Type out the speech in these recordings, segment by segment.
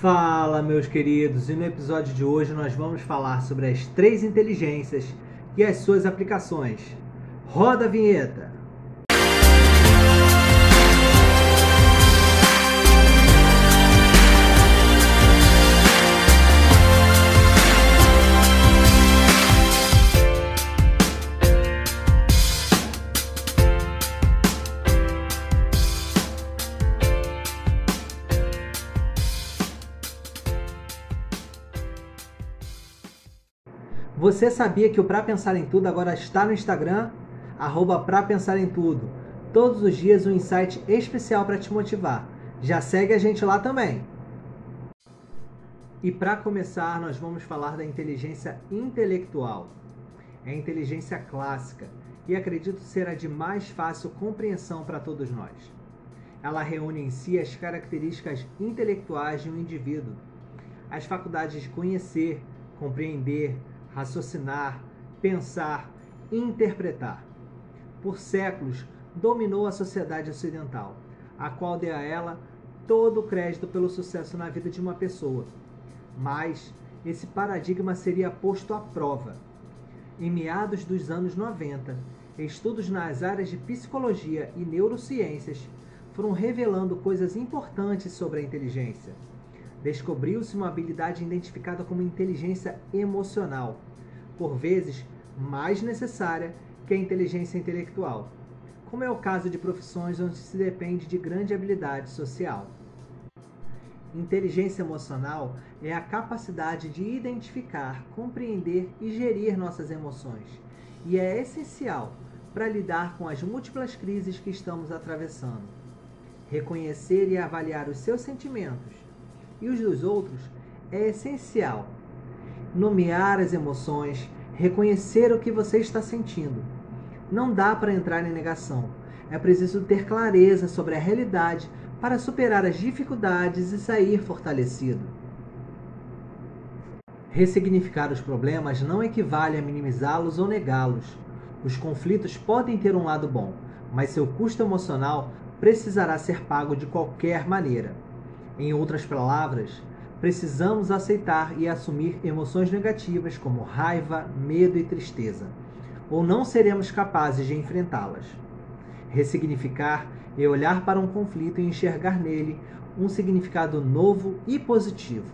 Fala, meus queridos, e no episódio de hoje nós vamos falar sobre as três inteligências e as suas aplicações. Roda a vinheta! Você sabia que o Pra Pensar em Tudo agora está no Instagram? Arroba Pra Pensar em Tudo. Todos os dias um insight especial para te motivar. Já segue a gente lá também. E para começar, nós vamos falar da inteligência intelectual. É a inteligência clássica e acredito ser a de mais fácil compreensão para todos nós. Ela reúne em si as características intelectuais de um indivíduo, as faculdades de conhecer, compreender, raciocinar, pensar, interpretar. Por séculos, dominou a sociedade ocidental, a qual deu a ela todo o crédito pelo sucesso na vida de uma pessoa. Mas esse paradigma seria posto à prova. Em meados dos anos 90, estudos nas áreas de psicologia e neurociências foram revelando coisas importantes sobre a inteligência. Descobriu-se uma habilidade identificada como inteligência emocional, por vezes mais necessária que a inteligência intelectual, como é o caso de profissões onde se depende de grande habilidade social. Inteligência emocional é a capacidade de identificar, compreender e gerir nossas emoções, e é essencial para lidar com as múltiplas crises que estamos atravessando. Reconhecer e avaliar os seus sentimentos e os dos outros é essencial nomear as emoções, reconhecer o que você está sentindo. Não dá para entrar em negação. É preciso ter clareza sobre a realidade para superar as dificuldades e sair fortalecido. Ressignificar os problemas não equivale a minimizá-los ou negá-los. Os conflitos podem ter um lado bom, mas seu custo emocional precisará ser pago de qualquer maneira. Em outras palavras, precisamos aceitar e assumir emoções negativas como raiva, medo e tristeza, ou não seremos capazes de enfrentá-las. Ressignificar é olhar para um conflito e enxergar nele um significado novo e positivo.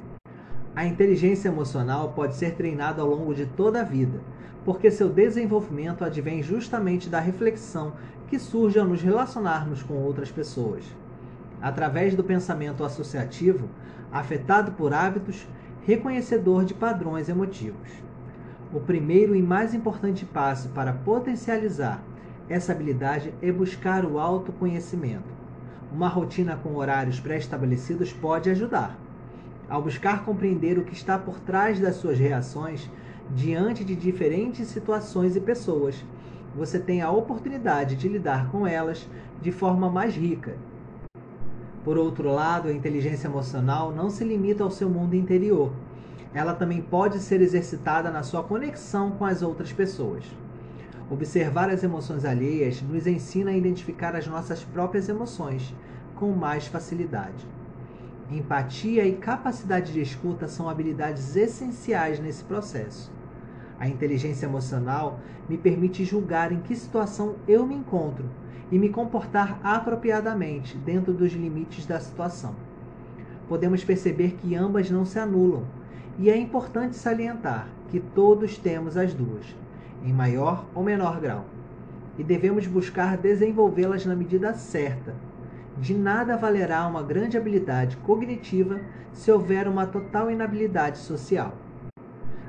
A inteligência emocional pode ser treinada ao longo de toda a vida, porque seu desenvolvimento advém justamente da reflexão que surge ao nos relacionarmos com outras pessoas. Através do pensamento associativo, afetado por hábitos, reconhecedor de padrões emotivos. O primeiro e mais importante passo para potencializar essa habilidade é buscar o autoconhecimento. Uma rotina com horários pré-estabelecidos pode ajudar. Ao buscar compreender o que está por trás das suas reações diante de diferentes situações e pessoas, você tem a oportunidade de lidar com elas de forma mais rica por outro lado, a inteligência emocional não se limita ao seu mundo interior. Ela também pode ser exercitada na sua conexão com as outras pessoas. Observar as emoções alheias nos ensina a identificar as nossas próprias emoções com mais facilidade. Empatia e capacidade de escuta são habilidades essenciais nesse processo. A inteligência emocional me permite julgar em que situação eu me encontro e me comportar apropriadamente dentro dos limites da situação. Podemos perceber que ambas não se anulam, e é importante salientar que todos temos as duas, em maior ou menor grau, e devemos buscar desenvolvê-las na medida certa. De nada valerá uma grande habilidade cognitiva se houver uma total inabilidade social.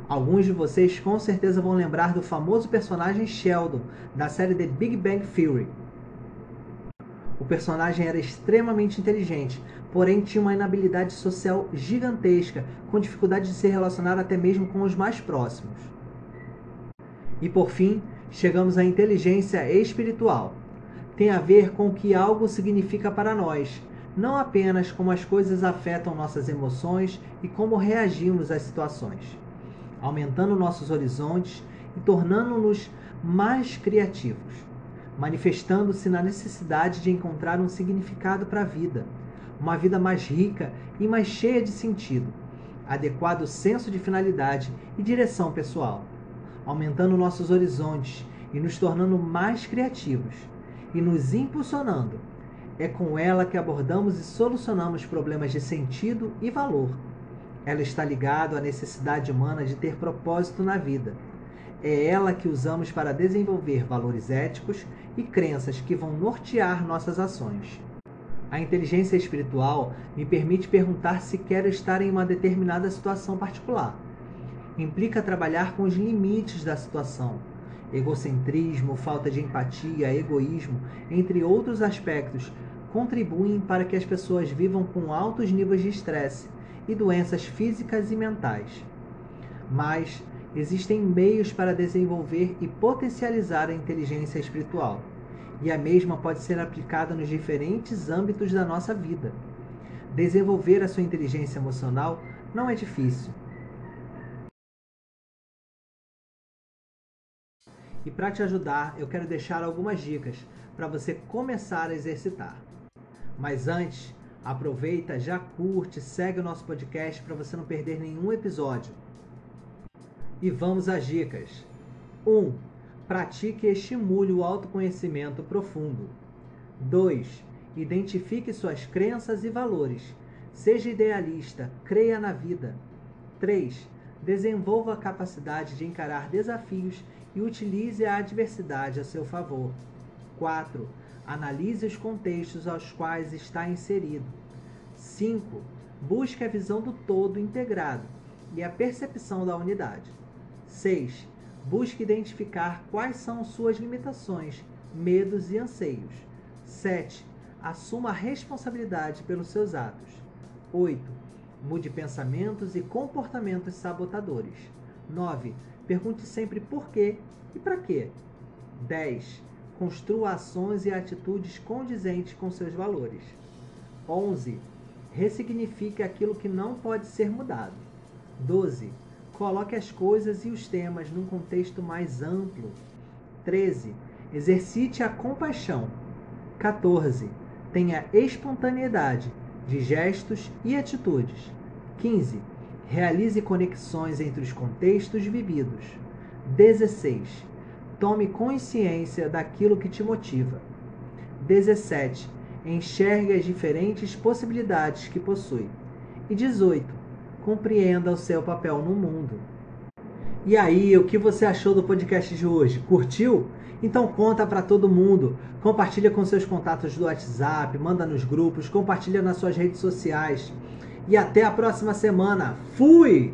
Alguns de vocês com certeza vão lembrar do famoso personagem Sheldon da série The Big Bang Theory, o personagem era extremamente inteligente, porém tinha uma inabilidade social gigantesca, com dificuldade de se relacionar até mesmo com os mais próximos. E por fim, chegamos à inteligência espiritual. Tem a ver com o que algo significa para nós, não apenas como as coisas afetam nossas emoções e como reagimos às situações, aumentando nossos horizontes e tornando-nos mais criativos manifestando-se na necessidade de encontrar um significado para a vida, uma vida mais rica e mais cheia de sentido, adequado senso de finalidade e direção pessoal, aumentando nossos horizontes e nos tornando mais criativos e nos impulsionando. É com ela que abordamos e solucionamos problemas de sentido e valor. Ela está ligada à necessidade humana de ter propósito na vida. É ela que usamos para desenvolver valores éticos e crenças que vão nortear nossas ações. A inteligência espiritual me permite perguntar se quero estar em uma determinada situação particular. Implica trabalhar com os limites da situação. Egocentrismo, falta de empatia, egoísmo, entre outros aspectos, contribuem para que as pessoas vivam com altos níveis de estresse e doenças físicas e mentais. Mas existem meios para desenvolver e potencializar a inteligência espiritual, e a mesma pode ser aplicada nos diferentes âmbitos da nossa vida. Desenvolver a sua inteligência emocional não é difícil. E para te ajudar, eu quero deixar algumas dicas para você começar a exercitar. Mas antes, aproveita, já curte, segue o nosso podcast para você não perder nenhum episódio. E vamos às dicas. 1. Um, pratique e estimule o autoconhecimento profundo. 2. Identifique suas crenças e valores. Seja idealista, creia na vida. 3. Desenvolva a capacidade de encarar desafios e utilize a adversidade a seu favor. 4. Analise os contextos aos quais está inserido. 5. Busque a visão do todo integrado e a percepção da unidade. 6. Busque identificar quais são suas limitações, medos e anseios. 7. Assuma a responsabilidade pelos seus atos. 8. Mude pensamentos e comportamentos sabotadores. 9. Pergunte sempre por quê e para quê. 10. Construa ações e atitudes condizentes com seus valores. 11. Ressignifique aquilo que não pode ser mudado. 12 Coloque as coisas e os temas num contexto mais amplo. 13. Exercite a compaixão. 14. Tenha espontaneidade de gestos e atitudes. 15. Realize conexões entre os contextos vividos. 16. Tome consciência daquilo que te motiva. 17. Enxergue as diferentes possibilidades que possui. E 18 compreenda o seu papel no mundo. E aí, o que você achou do podcast de hoje? Curtiu? Então conta para todo mundo. Compartilha com seus contatos do WhatsApp, manda nos grupos, compartilha nas suas redes sociais. E até a próxima semana. Fui!